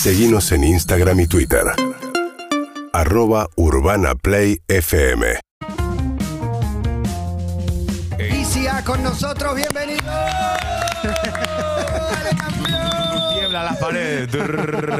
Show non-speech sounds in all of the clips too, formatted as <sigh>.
Seguimos en Instagram y Twitter. Arroba Urbana Play FM. ICA con nosotros, bienvenido. Dale, <laughs> campeón. Tiembla las paredes.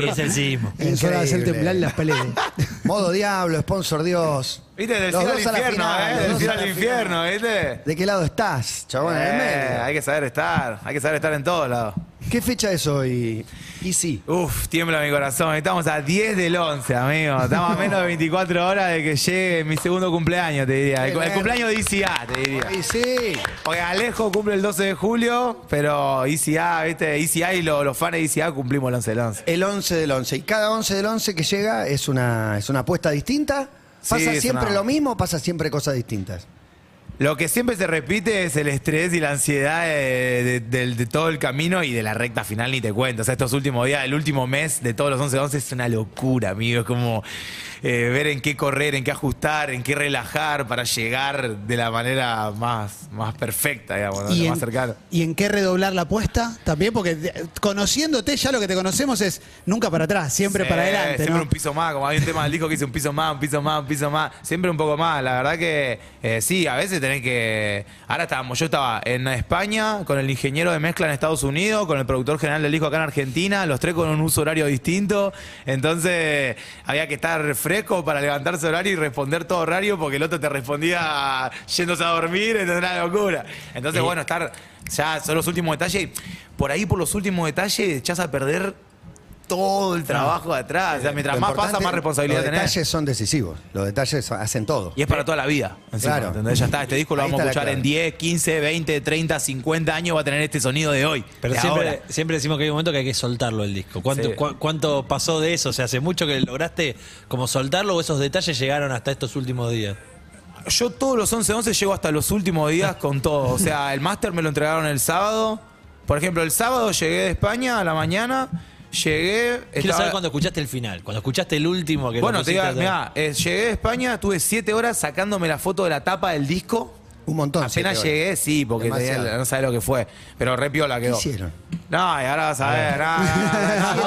Es el sismo. Es hora de hacer temblar las paredes. <laughs> Modo Diablo, sponsor Dios. ¿Viste? Del Los cielo al dos a la infierno, final, ¿eh? Del dos cielo a la al infierno, ¿viste? ¿De qué lado estás, chabón? Eh, hay que saber estar, hay que saber estar en todos lados. ¿Qué fecha es hoy? Y sí. Uf, tiembla mi corazón. Estamos a 10 del 11, amigo. Estamos a menos de 24 horas de que llegue mi segundo cumpleaños, te diría. El, el cumpleaños de ICA, te diría. Y sí. Porque Alejo cumple el 12 de julio, pero ICA, ¿viste? ICA y lo- los fans de ICA cumplimos el 11 del 11. El 11 del 11. Y cada 11 del 11 que llega es una, es una apuesta distinta. Sí, ¿Pasa es siempre una- lo mismo o pasa siempre cosas distintas? Lo que siempre se repite es el estrés y la ansiedad de, de- todo el camino y de la recta final, ni te cuento. O sea, estos últimos días, el último mes de todos los 11-11 es una locura, amigo. Es como eh, ver en qué correr, en qué ajustar, en qué relajar para llegar de la manera más, más perfecta, digamos, ¿no? ¿Y lo en, más cercano. ¿Y en qué redoblar la apuesta? También, porque conociéndote ya lo que te conocemos es nunca para atrás, siempre Sí, para adelante. Siempre ¿no? un piso más, como hay un tema del disco que dice un piso más, un piso más, un piso más. Siempre un poco más. La verdad que eh, sí, a veces que. Ahora estábamos, yo estaba en España con el ingeniero de mezcla en Estados Unidos, con el productor general del disco acá en Argentina, los tres con un uso horario distinto. Entonces había que estar fresco para levantarse horario y responder todo horario porque el otro te respondía yéndose a dormir, entonces una locura. Entonces, bueno, estar ya son los últimos detalles. Por ahí, por los últimos detalles, echás a perder todo el trabajo de atrás. O sea, mientras Lo más pasa, importante, más responsabilidad Los tenés. detalles son decisivos. Los detalles hacen todo. Y es para toda la vida. encima, Claro. ¿entendés? Ya está, este disco lo Ahí vamos a está la escuchar en clave. 10, 15, 20, 30, 50 años, va a tener este sonido de hoy. Pero de siempre, ahora. siempre decimos que hay un momento que hay que soltarlo el disco. ¿Cuánto, Sí. cua- ¿Cuánto pasó de eso? O sea, hace mucho que lograste como soltarlo o esos detalles llegaron hasta estos últimos días. Yo todos los 11-11 llego hasta los últimos días con todo. O sea, el máster me lo entregaron el sábado. Por ejemplo, el sábado llegué de España a la mañana. Llegué. Quiero estaba- saber cuando escuchaste el final, cuando escuchaste el último que Bueno, te digo, mirá, eh, llegué de España, tuve 7 horas sacándome la foto de la tapa del disco. Un montón. Apenas siete llegué, horas. sí, porque tenía- no sabes lo que fue. Pero re piola ¿Qué quedó. hicieron? No, y ahora vas a ver.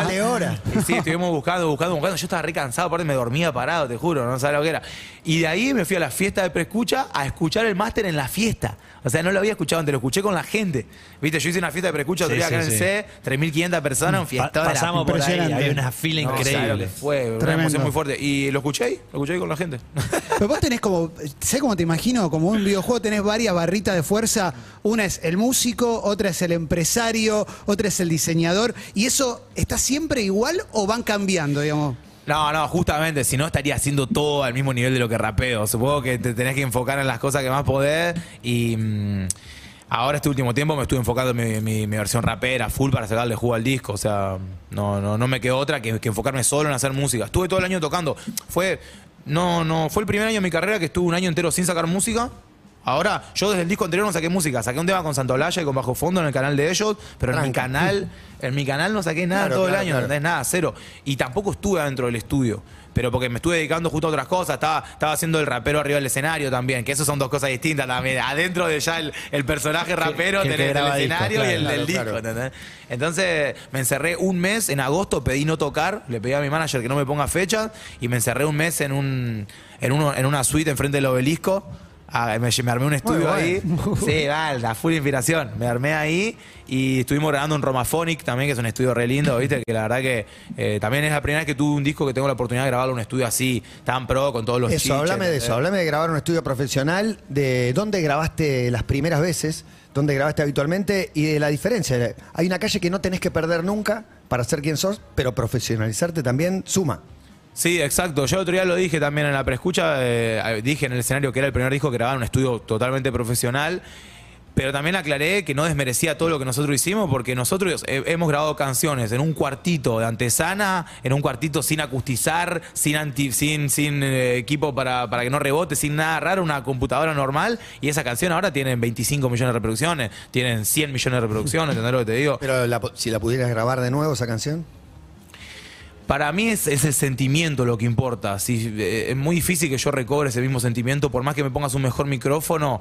Siete horas. Sí, estuvimos buscando, buscando, buscando. Yo estaba re cansado, aparte me dormía parado, te juro, no sabes lo que era. Y de ahí me fui a la fiesta de preescucha a escuchar el máster en la fiesta. O sea, no lo había escuchado antes, lo escuché con la gente. Viste, yo hice una fiesta de preescucha otro Sí, día acá sí, en el sí. C, 3.500 personas, un Pa- fiestón. de la pasamos por ahí, había una fila no, increíble. ¿sabes lo que fue, una emoción muy fuerte. Y lo escuché ahí, lo escuché ahí con la gente. <laughs> Pero vos tenés como, sé cómo te imagino, como un videojuego tenés varias barritas de fuerza. Una es el músico, otra es el empresario, otra es el diseñador. ¿Y eso está siempre igual o van cambiando, digamos? No, no, justamente, si no estaría haciendo todo al mismo nivel de lo que rapeo. Supongo que te tenés que enfocar en las cosas que más podés y mm, ahora este último tiempo me estuve enfocando en mi, versión rapera, full para sacarle jugo al disco. O sea, no, no, no me quedó otra que, que enfocarme solo en hacer música. Estuve todo el año tocando. Fue, no, no, fue el primer año de mi carrera que estuve un año entero sin sacar música. Ahora, yo desde el disco anterior no saqué música, saqué un tema con Santolaya y con Bajo Fondo en el canal de ellos, pero en mi canal, en mi canal no saqué nada Claro, todo claro, el año, claro. ¿entendés? nada, cero. Y tampoco estuve adentro del estudio. Pero porque me estuve dedicando justo a otras cosas, estaba, estaba haciendo el rapero arriba del escenario también, que eso son dos cosas distintas también. Adentro de ya el, el personaje rapero que el que tenés el graba discos, escenario y el del claro, disco, claro. ¿entendés? Entonces me encerré un mes, en agosto pedí no tocar, le pedí a mi manager que no me ponga fecha y me encerré un mes en un en, uno, en una suite enfrente del obelisco. Ah, me, me armé un estudio bueno. ahí. <laughs> Sí, vale, la full inspiración. Me armé ahí y estuvimos grabando un Romaphonic también, que es un estudio re lindo, ¿viste? Que la verdad que eh, también es la primera vez que tuve un disco que tengo la oportunidad de grabarlo en un estudio así, tan pro, con todos los Eso, chiches, háblame de eso. Háblame de grabar un estudio profesional, de dónde grabaste las primeras veces, dónde grabaste habitualmente y de la diferencia. Hay una calle que no tenés que perder nunca para ser quien sos, pero profesionalizarte también suma. Sí, exacto. Yo el otro día lo dije también en la preescucha, eh, dije en el escenario que era el primer disco que grababa en un estudio totalmente profesional. Pero también aclaré que no desmerecía todo lo que nosotros hicimos, porque nosotros eh, hemos grabado canciones en un cuartito de antesana, en un cuartito sin acustizar, sin anti- sin, sin eh, equipo para, para que no rebote, sin nada raro, una computadora normal. Y esa canción ahora tiene 25 millones de reproducciones, tienen 100 millones de reproducciones, <laughs> ¿entendés lo que te digo? Pero la si la pudieras grabar de nuevo esa canción. Para mí es, es el sentimiento lo que importa. Si, eh, es muy difícil que yo recobre ese mismo sentimiento, por más que me pongas un mejor micrófono.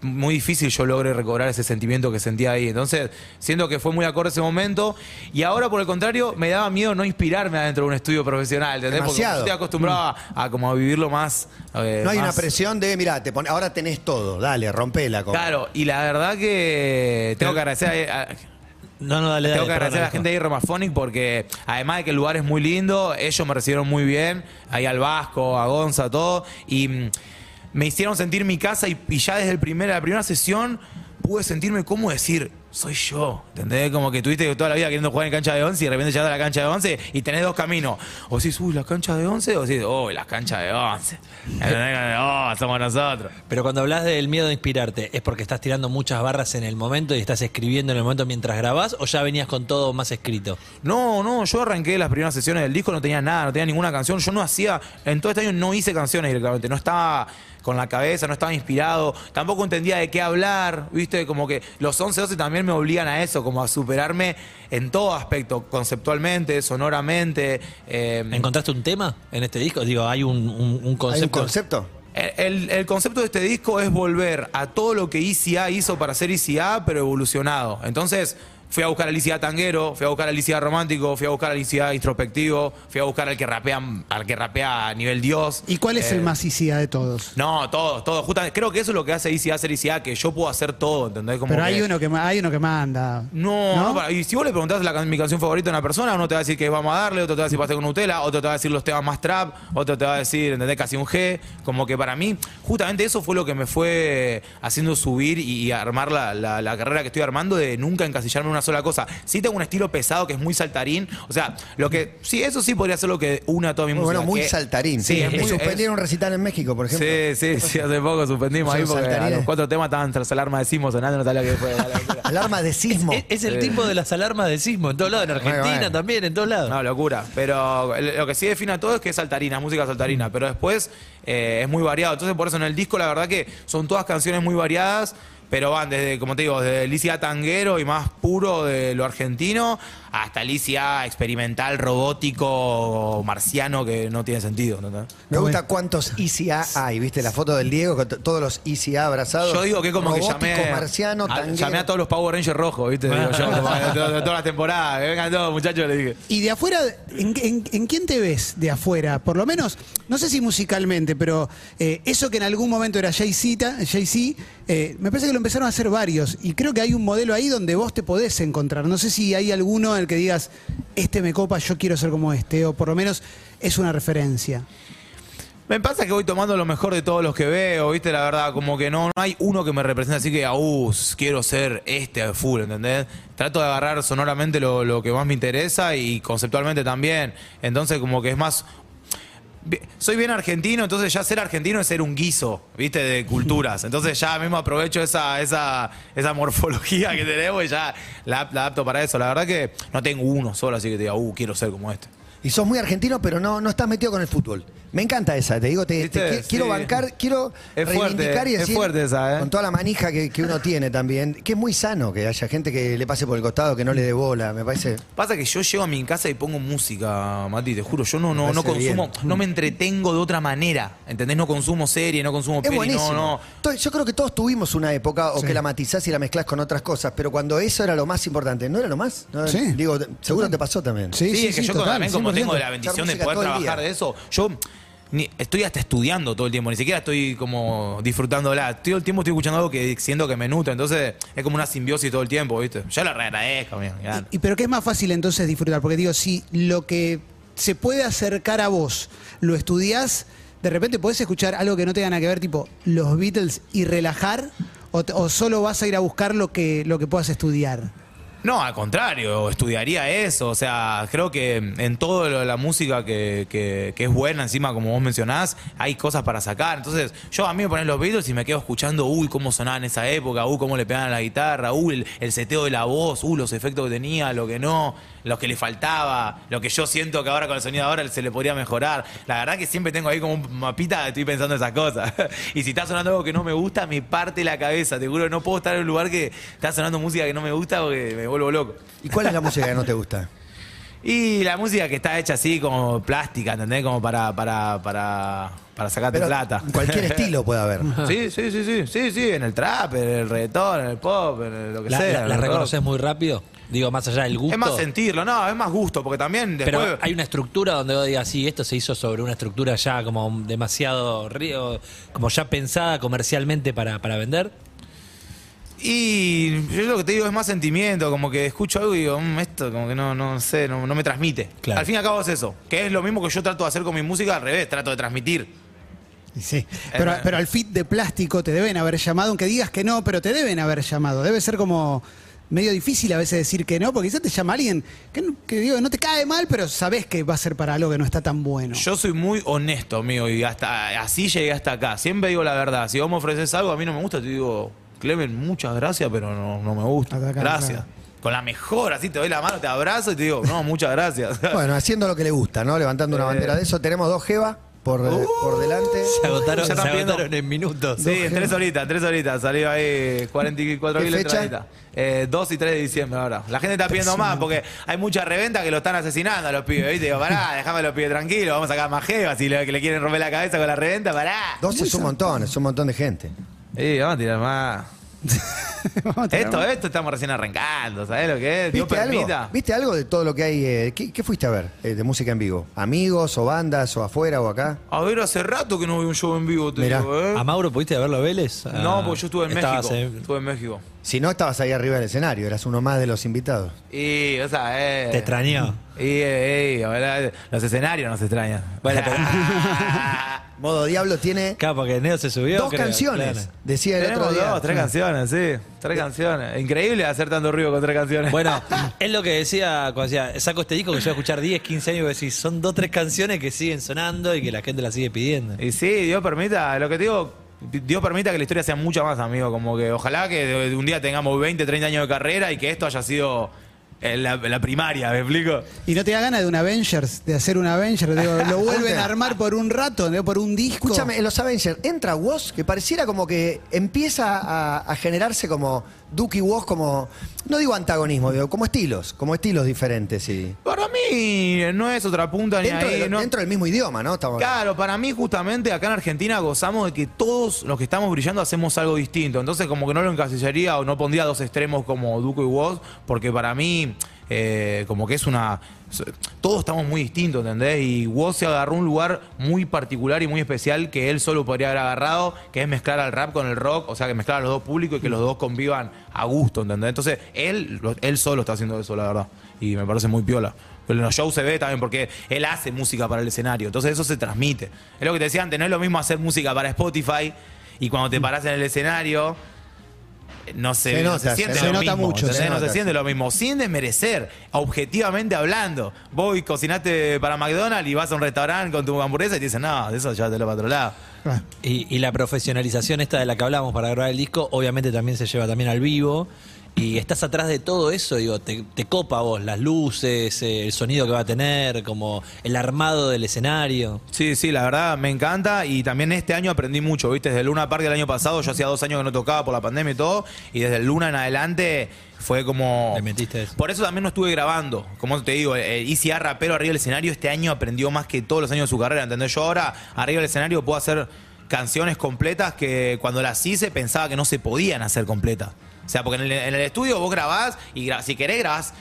muy difícil yo logre recobrar ese sentimiento que sentía ahí. Entonces, siento que fue muy acorde ese momento. Y ahora, por el contrario, me daba miedo no inspirarme adentro de un estudio profesional, ¿entendés? Porque Demasiado. yo estoy acostumbrado a, a como a vivirlo más. eh, No hay una presión de, mira, te ahora tenés todo, dale, rompela. como- Claro, y la verdad que tengo que agradecer a- a, No, no, dale, dale. Tengo que agradecer a la gente de Romaphonic porque además de que el lugar es muy lindo, ellos me recibieron muy bien, ahí al Vasco, a Gonza, todo, y mm, me hicieron sentir mi casa y, y ya desde el primer, la primera sesión pude sentirme como decir, soy yo, ¿entendés? Como que tuviste toda la vida queriendo jugar en cancha de 11 y de repente llegas a la cancha de 11 y tenés dos caminos. O decís, uy, la cancha de 11, o decís, uy, la cancha de 11. ¿Entendés? Oh, somos nosotros. Pero cuando hablas del miedo de inspirarte, ¿es porque estás tirando muchas barras en el momento y estás escribiendo en el momento mientras grabás o ya venías con todo más escrito? No, no, yo arranqué las primeras sesiones del disco, no tenía nada, no tenía ninguna canción. Yo no hacía, en todo este año no hice canciones directamente, no estaba con la cabeza, no estaba inspirado, tampoco entendía de qué hablar, ¿viste? Como que los 11, 12 también me obligan a eso, como a superarme en todo aspecto, conceptualmente, sonoramente. eh, ¿Encontraste un tema en este disco? Digo, hay un, un- un ¿Hay concepto. un concepto? El, el- el concepto de este disco es volver a todo lo que ICA hizo para ser ICA, pero evolucionado. Entonces, fui a buscar al ICA tanguero, fui a buscar al ICA romántico, fui a buscar al ICA introspectivo, fui a buscar al que rapea, al que rapea a nivel Dios. ¿Y cuál es Eh, el más ICA de todos? No, todo, todo. Justamente, creo que eso es lo que hace ICA ser ICA, que yo puedo hacer todo, ¿entendés? Como Pero que- hay uno que hay uno que manda. no, ¿No? no, y si vos le preguntás la, mi canción favorita a una persona, uno te va a decir que vamos a darle, otro te va a decir pastel con Nutella, otro te va a decir los temas más trap, otro te va a decir, ¿entendés? Casi un G. Como que para mí, justamente eso fue lo que me fue haciendo subir y, y armar la, la- la carrera que estoy armando de nunca encasillarme en una sola cosa. Sí tengo un estilo pesado que es muy saltarín. O sea, lo que. Sí, eso sí podría ser lo que una a toda mi Muy música. bueno, muy que- saltarín. Sí, es muy- suspendieron un recital en México, por ejemplo. Sí, sí, sí, <laughs> hace poco suspendimos ahí porque a saltarines. los cuatro temas estaban tras alarma de sismo sonando, no sabía qué fue. Alarma <laughs> de sismo. Es, es el Sí. tipo de las alarmas de sismo en todos lados, en Argentina bueno. también, en todos lados. No, locura. Pero lo que sí define a todo es que es saltarina, música saltarina. Pero después eh, es muy variado. Entonces, por eso en el disco, la verdad que son todas canciones muy variadas. Pero van desde, como te digo, desde Alicia tanguero y más puro de lo argentino hasta Alicia experimental, robótico, marciano, que no tiene sentido. Me gusta cuántos ICA hay, ¿viste? La foto del Diego con todos los ICA abrazados. Yo digo que como Robótico, que llamé. marciano, a, tanguero. llamé a todos los Power Rangers rojos, ¿viste? Digo yo, como de, todas las temporadas. Que vengan todos, muchachos, le dije. Y de afuera, ¿en, en- en quién te ves de afuera? Por lo menos, no sé si musicalmente, pero eh, eso que en algún momento era Jay-Z, Jay-Z, eh, me parece que lo empezaron a hacer varios. Y creo que hay un modelo ahí donde vos te podés encontrar. No sé si hay alguno en que digas, este me copa, yo quiero ser como este, o por lo menos es una referencia. Me pasa que voy tomando lo mejor de todos los que veo, ¿viste? La verdad, como que no, no hay uno que me represente así que, uh, quiero ser este a full, ¿entendés? Trato de agarrar sonoramente lo, lo que más me interesa y conceptualmente también. Entonces, como que es más. Soy bien argentino, entonces ya ser argentino es ser un guiso, ¿viste? De culturas. Entonces ya mismo aprovecho esa, esa, esa morfología que tenemos y ya la, la adapto para eso. La verdad que no tengo uno solo, así que te diga, uh, quiero ser como este. Y sos muy argentino, pero no, no estás metido con el fútbol. Me encanta esa, te digo, te, quiero Sí. bancar, quiero Es reivindicar fuerte, y es decir, fuerte esa, ¿eh? con toda la manija que, que uno tiene también, que es muy sano que haya gente que le pase por el costado, que no le dé bola, me parece. Pasa que yo llego a mi casa y pongo música, Mati, te juro, yo no, no, no consumo, bien. no me entretengo de otra manera, ¿entendés? No consumo serie, no consumo Es peli, buenísimo. no, no. Yo creo que todos tuvimos una época o Sí. que la matizás y la mezclás con otras cosas, pero cuando eso era lo más importante, ¿no era lo más? ¿No? Sí. Digo, seguro te pasó también. Sí, Sí, es que yo total, también como 100%. Tengo la bendición de poder trabajar de eso, yo ni- estoy hasta estudiando todo el tiempo, ni siquiera estoy como disfrutándola. Todo el tiempo estoy escuchando algo que siento que me nutre, entonces es como una simbiosis todo el tiempo, ¿viste? Yo la agradezco, amigo. ya. Y, y pero qué es más fácil entonces disfrutar, porque digo, si lo que se puede acercar a vos lo estudiás, de repente podés escuchar algo que no tenga nada que ver, tipo los Beatles, y relajar, o, o solo vas a ir a buscar lo que, lo que puedas estudiar. No, al contrario, estudiaría eso. O sea, creo que en todo lo de la música que, que- que es buena, encima, como vos mencionás, hay cosas para sacar. Entonces, yo a mí me ponen los Beatles y me quedo escuchando, uy, cómo sonaba en esa época, uy, cómo le pegaban a la guitarra, uy, el, el seteo de la voz, uy, los efectos que tenía, lo que no, lo que le faltaba, lo que yo siento que ahora con el sonido de ahora se le podría mejorar. La verdad que siempre tengo ahí como un mapita, estoy pensando esas cosas. <laughs> y si está sonando algo que no me gusta, me parte la cabeza. Te juro, no puedo estar en un lugar que está sonando música que no me gusta porque me vuelvo loco. ¿Y cuál es la música que no te gusta? <laughs> Y la música que está hecha así como plástica, ¿entendés? Como para, para, para, para sacarte Pero plata. cualquier <laughs> estilo puede haber. Sí, sí, sí, sí, sí, sí, en el trap, en el reggaetón, en el pop, en el- lo que ¿La, sea. la- la reconoces muy rápido? Digo, más allá del gusto. Es más sentirlo, no, es más gusto, porque también después... Pero hay una estructura donde vos digas, sí, esto se hizo sobre una estructura ya como demasiado río, como ya pensada comercialmente para, para vender. Y yo lo que te digo es más sentimiento, como que escucho algo y digo, "Mm, esto como que no, no sé, no, no me transmite. Claro. Al fin y al cabo es eso, que es lo mismo que yo trato de hacer con mi música, al revés, trato de transmitir. Sí, pero, Eh, pero al fit de plástico te deben haber llamado, aunque digas que no, pero te deben haber llamado. Debe ser como medio difícil a veces decir que no, porque quizás te llama alguien que, no- que digo, no te cae mal, pero sabes que va a ser para algo que no está tan bueno. Yo soy muy honesto, amigo, y hasta así llegué hasta acá. Siempre digo la verdad. Si vos me ofreces algo, a mí no me gusta, te digo, Clemen, muchas gracias, pero no, no me gusta. Hasta acá, gracias. claro. Con la mejor, así te doy la mano, te abrazo y te digo, no, muchas gracias. <laughs> Bueno, haciendo lo que le gusta, ¿no? Levantando una Eh. bandera de eso. Tenemos dos Jeva por, por delante. Se agotaron, Ya se agotaron en minutos. Sí, en tres horitas, tres horitas. Salió ahí 44 ¿Qué mil. Eh, 2 y 3 de diciembre ahora. La gente está pidiendo más porque hay mucha reventa que lo están asesinando a los pibes. ¿viste? Digo, pará, <laughs> déjame a los pibes tranquilos. Vamos a sacar más jevas. Si le, que le quieren romper la cabeza con la reventa, pará. Dos es un montón, es un montón de gente. Sí, vamos a tirar más. <laughs> <laughs> Esto, esto estamos recién arrancando. ¿Sabés lo que es? Dios ¿Viste algo? ¿Viste algo de todo lo que hay? eh, ¿qué, qué fuiste a ver eh, de música en vivo? ¿Amigos o bandas o afuera o acá? A ver, hace rato que no veo un show en vivo, te Mirá. digo, ¿eh? ¿A Mauro pudiste verlo a Vélez? No, Ah, porque yo estuve en estabas México. Estuve en México. Si no, estabas ahí arriba del escenario, eras uno más de los invitados. Y, o sea, eh. Te extrañó. Y, eh, eh, ahora, los escenarios nos extrañan. Bueno, <laughs> pero- Modo Diablo tiene Claro, porque Neo se subió. dos creo, canciones, claro. decía el Tenemos otro día. dos, tres canciones, sí. Tres canciones. Increíble hacer tanto ruido con tres canciones. Bueno, <laughs> es lo que decía cuando decía, saco este disco que yo voy a escuchar 10, 15 años y decís, son dos, tres canciones que siguen sonando y que la gente la sigue pidiendo. Y sí, Dios permita, lo que te digo, Dios permita que la historia sea mucha más, amigo. Como que ojalá que de un día tengamos 20, 30 años de carrera y que esto haya sido eh, la, la primaria, ¿me explico? Y no te da ganas de un Avengers, de hacer un Avengers, digo, <laughs> lo vuelven a armar por un rato, ¿no? por un disco. Escúchame, en los Avengers entra Woz, que pareciera como que empieza a, a generarse como Duke y Woz, como, no digo antagonismo, digo, como estilos, como estilos diferentes. Y Para mí no es otra punta ni dentro, ahí. de- no- dentro del mismo idioma, ¿no? Estamos- Claro, para mí justamente acá en Argentina gozamos de que todos los que estamos brillando hacemos algo distinto. Entonces como que no lo encasillaría o no pondría dos extremos como Duco y Woz, porque para mí eh, como que es una... Todos estamos muy distintos, ¿entendés? Y Woz se agarró un lugar muy particular y muy especial que él solo podría haber agarrado, que es mezclar al rap con el rock, o sea, que mezclar a los dos públicos y que los dos convivan a gusto, ¿entendés? Entonces él, él solo está haciendo eso, la verdad. Y me parece muy piola. Pero en los shows se ve también porque él hace música para el escenario. Entonces eso se transmite. Es lo que te decía antes, no es lo mismo hacer música para Spotify y cuando te parás en el escenario no se, Se no nota, se siente se lo nota mismo. mucho, se no nota, se siente sí. lo mismo. Sin desmerecer, objetivamente hablando. Vos cocinaste para McDonald's y vas a un restaurante con tu hamburguesa y te dicen, no, eso ya te lo para otro lado. Ah, Y, y la profesionalización esta de la que hablamos para grabar el disco, obviamente también se lleva también al vivo. Y estás atrás de todo eso, digo, te, te copa vos, las luces, eh, el sonido que va a tener, como el armado del escenario. Sí, sí, la verdad me encanta y también este año aprendí mucho, ¿viste? Desde el Luna Park del año pasado, yo hacía dos años que no tocaba por la pandemia y todo, y desde el Luna en adelante fue como... Le metiste eso. Por eso también no estuve grabando, como te digo, eh, ICA rapero arriba del escenario este año aprendió más que todos los años de su carrera, ¿entendés? Yo ahora arriba del escenario puedo hacer canciones completas que cuando las hice pensaba que no se podían hacer completas. O sea, porque en el, en el estudio vos grabás y gra- si querés grabás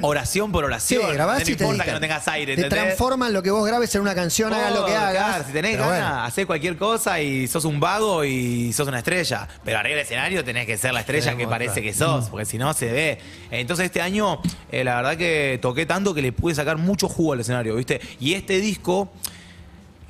oración por Sí, oración. grabás no y te importa que no tengas aire, Te ¿entendés? transforman lo que vos grabes en una canción, hagas lo que Oh, hagas. claro, si tenés ganas, bueno. hacés cualquier cosa y sos un vago y sos una estrella. Pero arriba del escenario tenés que ser la estrella que parece que sos, porque si no se ve. Entonces este año, eh, la verdad que toqué tanto que le pude sacar mucho jugo al escenario, ¿viste? Y este disco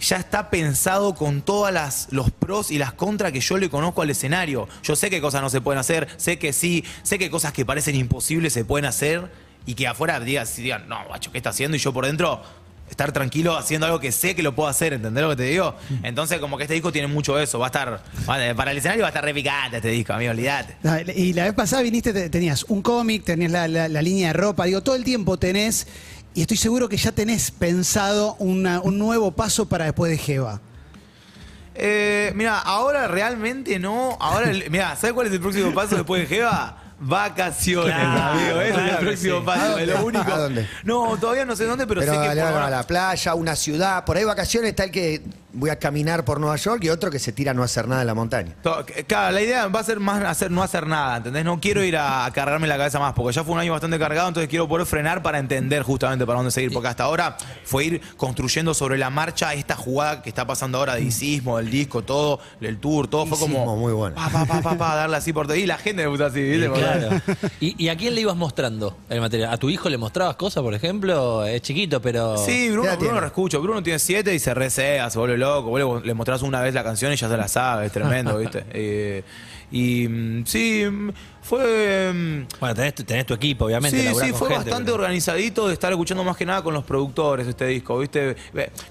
ya está pensado con todas las los pros y las contras que yo le conozco al escenario. Yo sé qué cosas no se pueden hacer, sé que sí, sé que cosas que parecen imposibles se pueden hacer y que afuera digas, digan, no, macho, ¿qué está haciendo? Y yo por dentro estar tranquilo haciendo algo que sé que lo puedo hacer, ¿entendés lo que te digo? Entonces como que este disco tiene mucho eso, va a estar, para el escenario va a estar re picante este disco, amigo, olvídate. Ah, Y la vez pasada viniste, te- tenías un cómic, tenías la, la- la línea de ropa, digo, todo el tiempo tenés, y estoy seguro que ya tenés pensado una- un nuevo paso para después de Jeva. Eh, mira, ahora realmente no. Ahora, <laughs> mira, ¿sabes cuál es el próximo paso después de Jeva? Vacaciones, Claro, amigo. Ese es claro el que próximo sí. paso. Lo único. ¿A dónde? No, todavía no sé dónde, pero, Pero, sé que le por a la playa, una ciudad. Por ahí vacaciones está el que voy a caminar por Nueva York y otro que se tira a no hacer nada en la montaña. To- Claro, la idea va a ser más hacer, no hacer nada, ¿entendés? No quiero ir a, a cargarme la cabeza más, porque ya fue un año bastante cargado, entonces quiero poder frenar para entender justamente para dónde seguir, porque hasta ahora fue ir construyendo sobre la marcha esta jugada que está pasando ahora de Icismo, del disco, todo, el tour, todo fue como... muy bueno. Pa, pa, pa, pa, pa, darle así por todo. Y la gente me puso así, ¿viste? Porque- Claro. <laughs> ¿Y, y a quién le ibas mostrando el material? ¿A tu hijo le mostrabas cosas, por ejemplo? Es chiquito, pero. Sí, ¿Qué Bruno, Bruno tiene? lo escucho. Bruno tiene siete y se resea, se vuelve loco. Vos le, le mostrás una vez la canción y ya se la sabe, es tremendo, <laughs> ¿viste? Eh, y mm, sí, mm, fue. mm, Bueno, tenés, tu- tenés tu equipo, obviamente. Sí, sí, fue gente, bastante pero- organizadito de estar escuchando más que nada con los productores este disco, ¿viste?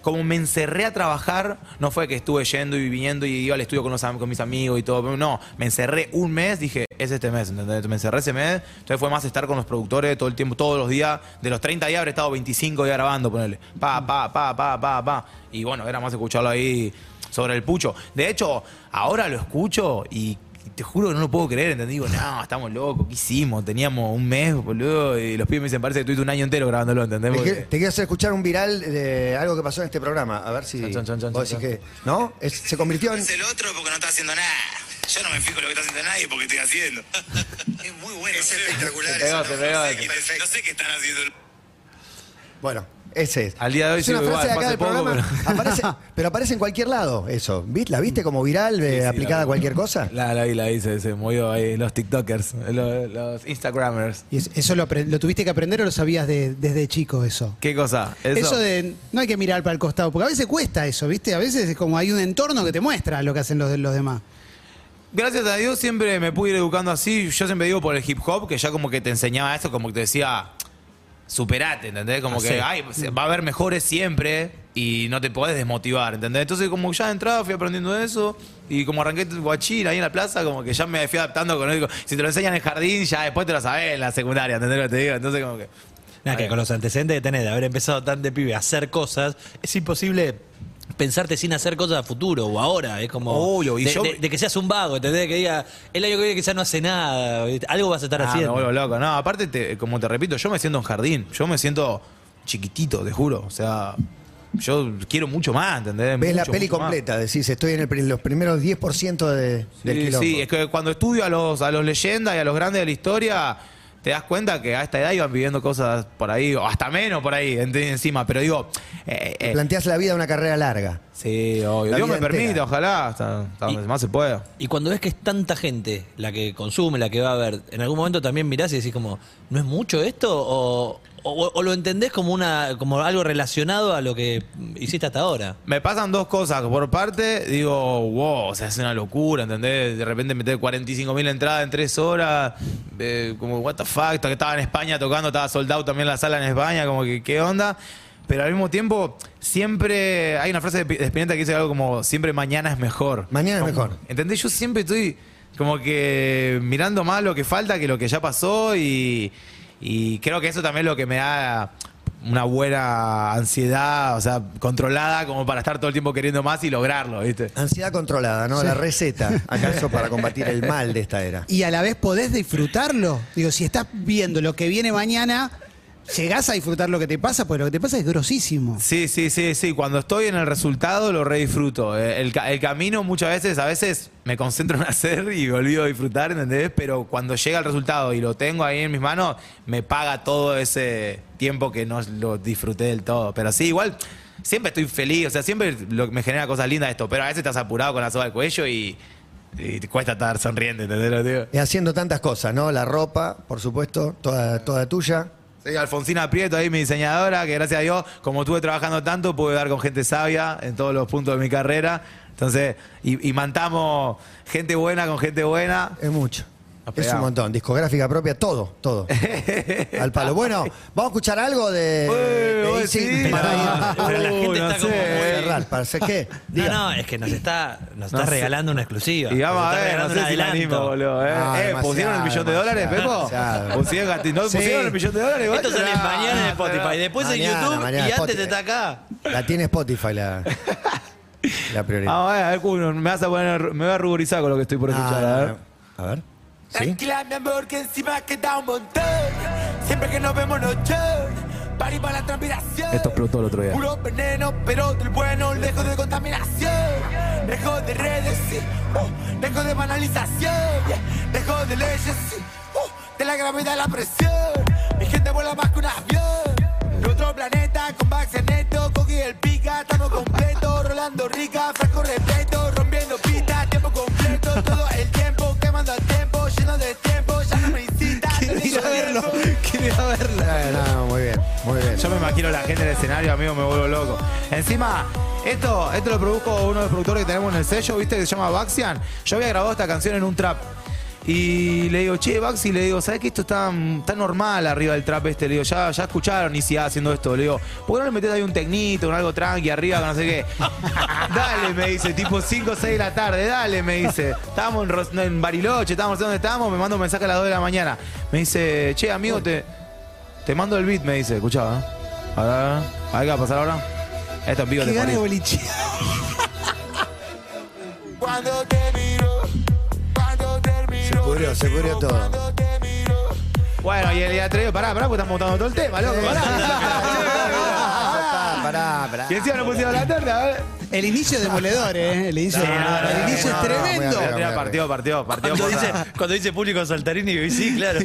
Como me encerré a trabajar, no fue que estuve yendo y viniendo y iba al estudio con, los, con mis amigos y todo, no, me encerré un mes, dije, es este mes, ¿entendés? Me encerré ese mes, entonces fue más estar con los productores todo el tiempo, todos los días, de los 30 días habré estado 25 días grabando, ponerle, pa, pa, pa, pa, pa, pa, y bueno, era más escucharlo ahí sobre el pucho. De hecho, ahora lo escucho y te juro que no lo puedo creer, ¿entendés? Digo, no, estamos locos, ¿qué hicimos? Teníamos un mes, boludo, y los pibes me dicen, parece que tuviste un año entero grabándolo, ¿entendés? Te, Porque- quiero- te quiero hacer escuchar un viral de algo que pasó en este programa. A ver si. Chan, chan, chan, chan, vos chan, decís que. ¿No? Es- se convirtió en. Es el otro porque no está haciendo nada. Yo no me fijo en lo que está haciendo nadie porque estoy haciendo. <laughs> es muy bueno. Es espectacular. Se pegó, eso, se no, pegó. no sé qué- no sé qué están haciendo. Bueno, ese es. Al día de hoy es una frase de igual, acá del hace programa. poco, <laughs> Aparece, pero aparece en cualquier lado, eso. ¿Viste? ¿La viste como viral, eh, sí, aplicada la a cualquier cosa? <laughs> La, la vi, la vi, se, se movió ahí los TikTokers, los, los Instagramers. ¿Y es- eso lo, tuviste que aprender o lo sabías de- desde chico eso? ¿Qué cosa? Eso. de no hay que mirar para el costado, porque a veces cuesta eso, ¿viste? A veces es como hay un entorno que te muestra lo que hacen los, los demás. Gracias a Dios siempre me pude ir educando así. Yo siempre digo por el hip hop, que ya como que te enseñaba esto, como que te decía, superate, ¿entendés? Como que ay, va a haber mejores siempre y no te podés desmotivar, ¿entendés? Entonces como ya de entrada fui aprendiendo eso y como arranqué el guachín ahí en la plaza, como que ya me fui adaptando con él. Si te lo enseñan en el jardín, ya después te lo sabés en la secundaria, ¿entendés lo que te digo? Entonces como que... Nada, que con los antecedentes que tenés de haber empezado tan de pibe a hacer cosas, es imposible pensarte sin hacer cosas a futuro o ahora. Es como. Obvio, y de, yo- de- de que seas un vago, ¿entendés? Que diga, el año que viene quizás no hace nada. Algo vas a estar Ah, me haciendo. vuelvo loco. No, aparte, te- como te repito, yo me siento en jardín. Yo me siento chiquitito, te juro. O sea, yo quiero mucho más, ¿entendés? Ves la peli mucho más. completa, decís, estoy en el los primeros 10% de, del quilombo. sí, es que cuando estudio a los, a los leyendas y a los grandes de la historia, te das cuenta que a esta edad iban viviendo cosas por ahí, o hasta menos por ahí, encima. Pero digo, eh, eh, Planteás la vida una carrera larga. Sí, obvio. La Dios me vida permite, entera. ojalá, hasta, hasta donde más se pueda. Y cuando ves que es tanta gente la que consume, la que va a ver, en algún momento también mirás y decís como, ¿no es mucho esto? ¿O, o- o lo entendés como una como algo relacionado a lo que hiciste hasta ahora? Me pasan dos cosas. Por parte, digo, wow, o sea, es una locura, ¿entendés? De repente meter 45 mil entradas en tres horas, eh, como, what the fuck, que estaba en España tocando, estaba soldado también la sala en España, como que, ¿qué onda? Pero al mismo tiempo, siempre hay una frase de Pi- de Spinetta que dice algo como, siempre mañana es mejor. Mañana es mejor. ¿Entendés? Yo siempre estoy como que mirando más lo que falta que lo que ya pasó y, y creo que eso también es lo que me da una buena ansiedad, o sea, controlada como para estar todo el tiempo queriendo más y lograrlo, ¿viste? Ansiedad controlada, ¿no? La receta, acaso para combatir el mal de esta era. Y a la vez podés disfrutarlo. Digo, si estás viendo lo que viene mañana, llegás a disfrutar lo que te pasa, porque lo que te pasa es grosísimo. Sí, sí, sí, sí. Cuando estoy en el resultado lo redisfruto. Eh, El, ca- el camino muchas veces, a veces me concentro en <laughs> hacer y me olvido de disfrutar, ¿entendés? Pero cuando llega el resultado y lo tengo ahí en mis manos, me paga todo ese tiempo que no lo disfruté del todo. Pero sí, igual, siempre estoy feliz, o sea, siempre lo, me genera cosas lindas esto, pero a veces estás apurado con la soga del cuello y, y te cuesta estar sonriente, ¿entendés? lo que digo? Y haciendo tantas cosas, ¿no? La ropa, por supuesto, toda, toda tuya. Sí, Alfonsina Prieto, ahí mi diseñadora, que gracias a Dios, como estuve trabajando tanto, pude dar con gente sabia en todos los puntos de mi carrera. Entonces, y, y mantamos gente buena con gente buena. Es mucho. Es un montón. Discográfica propia, todo, todo. <laughs> Al palo. Bueno, vamos a escuchar algo de. de Uy, Easy sí. para Pero la gente no está como sé. muy- cerrar. ¿Para hacer qué? No, Diga. no, es que nos está, nos No está sé. regalando una exclusiva. Y vamos a ver, no sé si la animo, boludo. ¿eh? Ah, Eh, ¿Pusieron el millón de dólares, Pepo? <laughs> ¿Pusieron, ¿No Sí. pusieron el millón de dólares? Esto sale en Ah, mañana en Spotify, después en Mañana, YouTube mañana y antes Spotify. está acá. La tiene Spotify la, <laughs> la prioridad. Vamos a ver, a ver, Cuno, me vas a poner, me voy a ruborizar con lo que estoy por escuchar. Ah, a ver. A ver. Tranquila, mi amor, que encima queda un montón. Siempre que nos vemos nos Pari para la transpiración. Esto explotó el otro día. Puro veneno, pero del bueno, lejos de contaminación. Lejos de redes, sí. Uh, lejos de banalización. Lejos de leyes, sí. Uh, de la gravedad, la presión. Mi gente vuela más que un avión. De otro planeta, con Bax en neto, Coqui el pica, estamos completos. Rolando rica, fresco respeto, me imagino la gente del escenario, amigo, me vuelvo loco. Encima, esto, esto lo produjo uno de los productores que tenemos en el sello, ¿viste? Que se llama Baxian. Yo había grabado esta canción en un trap. Y le digo, che, Baxi, le digo, ¿sabes que esto está, está normal arriba del trap este? Le digo, ya, ya escucharon ICA haciendo esto. Le digo, ¿por qué no le metés ahí un tecnito, un algo tranqui arriba, que no sé qué? <laughs> dale, me dice, tipo 5 o 6 de la tarde, dale, me dice. Estábamos en, en Bariloche, estábamos no sé dónde estábamos, me manda un mensaje a las 2 de la mañana. Me dice, che, amigo, te, te mando el beat, me dice, escuchaba. ¿eh? A ver, a ver, a ver qué va a pasar ahora. Esto en vivo de París. boliche. <laughs> Cuando te miro, cuando te Se pudrió, se pudrió todo. Bueno, y el día 3, pará, pará, porque estamos montando todo el tema, loco, pará. <laughs> <laughs> Pará, pará. Y encima no pusieron la torta, a ver. El inicio es demoledor, ¿eh? El inicio, no, el inicio es tremendo. bien. Partió, partió, partió. Cuando dice, cuando dice público saltarín y sí, claro.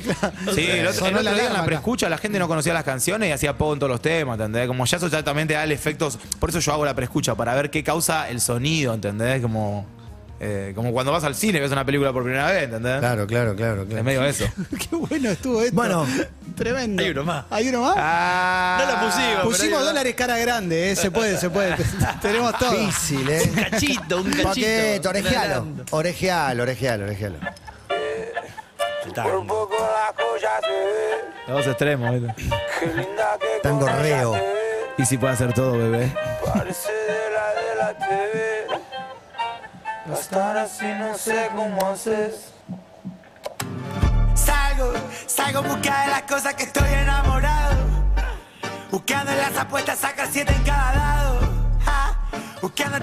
Sí, el otro, el otro la día en la preescucha la gente no conocía las canciones y hacía poco en todos los temas, ¿entendés? Como ya eso exactamente da el efecto. Por eso yo hago la preescucha, para ver qué causa el sonido, ¿entendés? Como, eh, como cuando vas al cine y ves una película por primera vez, ¿entendés? Claro, claro, claro. Es claro. medio eso. <laughs> Qué bueno estuvo esto. Bueno. <laughs> tremendo. Hay uno más. ¿Hay uno más? Ah, No la pusimos. Pusimos dólares cara grande, ¿eh? Se puede, se puede. <laughs> Tenemos todo. Difícil, ¿eh? Un cachito, un cachito. Paquete, orejealo. Orejealo, orejealo, orejealo. Los dos extremos, ¿viste? Tango reo. Y si puede hacer todo, bebé. Parece de la de la TV. Estar así no sé cómo haces. Salgo, salgo en busca de las cosas que estoy enamorado. Buscando en las apuestas sacar siete en cada lado.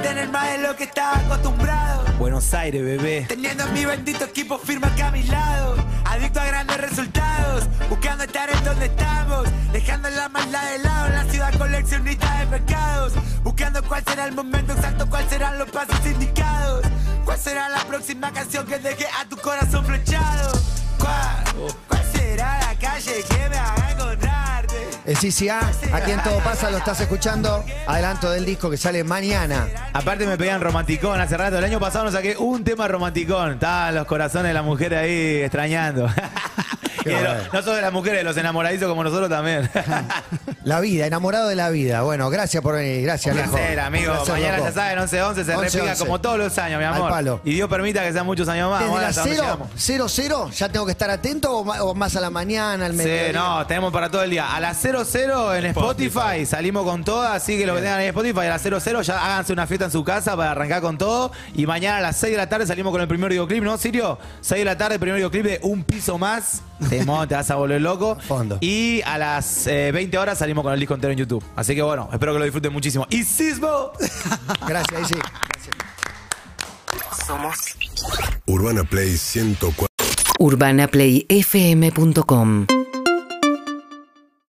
Tener más de lo que estaba acostumbrado. Buenos Aires, bebé. Teniendo mi bendito equipo firme acá a mi lado. Adicto a grandes resultados. Buscando estar en donde estamos. Dejando la maldad de lado. La ciudad coleccionista de pecados. Buscando cuál será el momento exacto. Cuál serán los pasos indicados. ¿Cuál será la próxima canción que deje a tu corazón flechado? ¿Cuál, cuál será la calle que me El CCA, aquí en Todo Pasa, lo estás escuchando. Adelanto del disco que sale mañana. Aparte me pedían romanticón hace rato. El año pasado nos saqué un tema romanticón. Estaban los corazones de las mujeres ahí extrañando. <laughs> Y de no solo de las mujeres, los enamoradizos como nosotros también. <laughs> La vida, enamorado de la vida. Bueno, gracias por venir. Gracias, Un Alejo. placer, amigo. Un placer, Mañana loco. ya saben, 11-11 se 11-11. replica como todos los años, mi Al amor. palo. Y Dios permita que sean muchos años más. Desde Bueno, la 0, llegamos. 0, 0, ¿ya tengo que estar atento o más a la mañana, al mediodía? Sí, no, tenemos para todo el día. A las 00 en Spotify, salimos con todas, así que lo que tengan en Spotify, a las 00 ya háganse una fiesta en su casa para arrancar con todo. Y mañana a las 6 de la tarde salimos con el primer videoclip, ¿no, Sirio? 6 de la tarde, primer videoclip de Un Piso Más. Temón, <laughs> te vas a volver loco. Fondo. Y a las eh, 20 horas salimos con el disco entero en YouTube. Así que bueno, espero que lo disfruten muchísimo. ¡Y Sismo! <laughs> Gracias, ahí sí. Somos Urbana Play 104. UrbanaPlayFM.com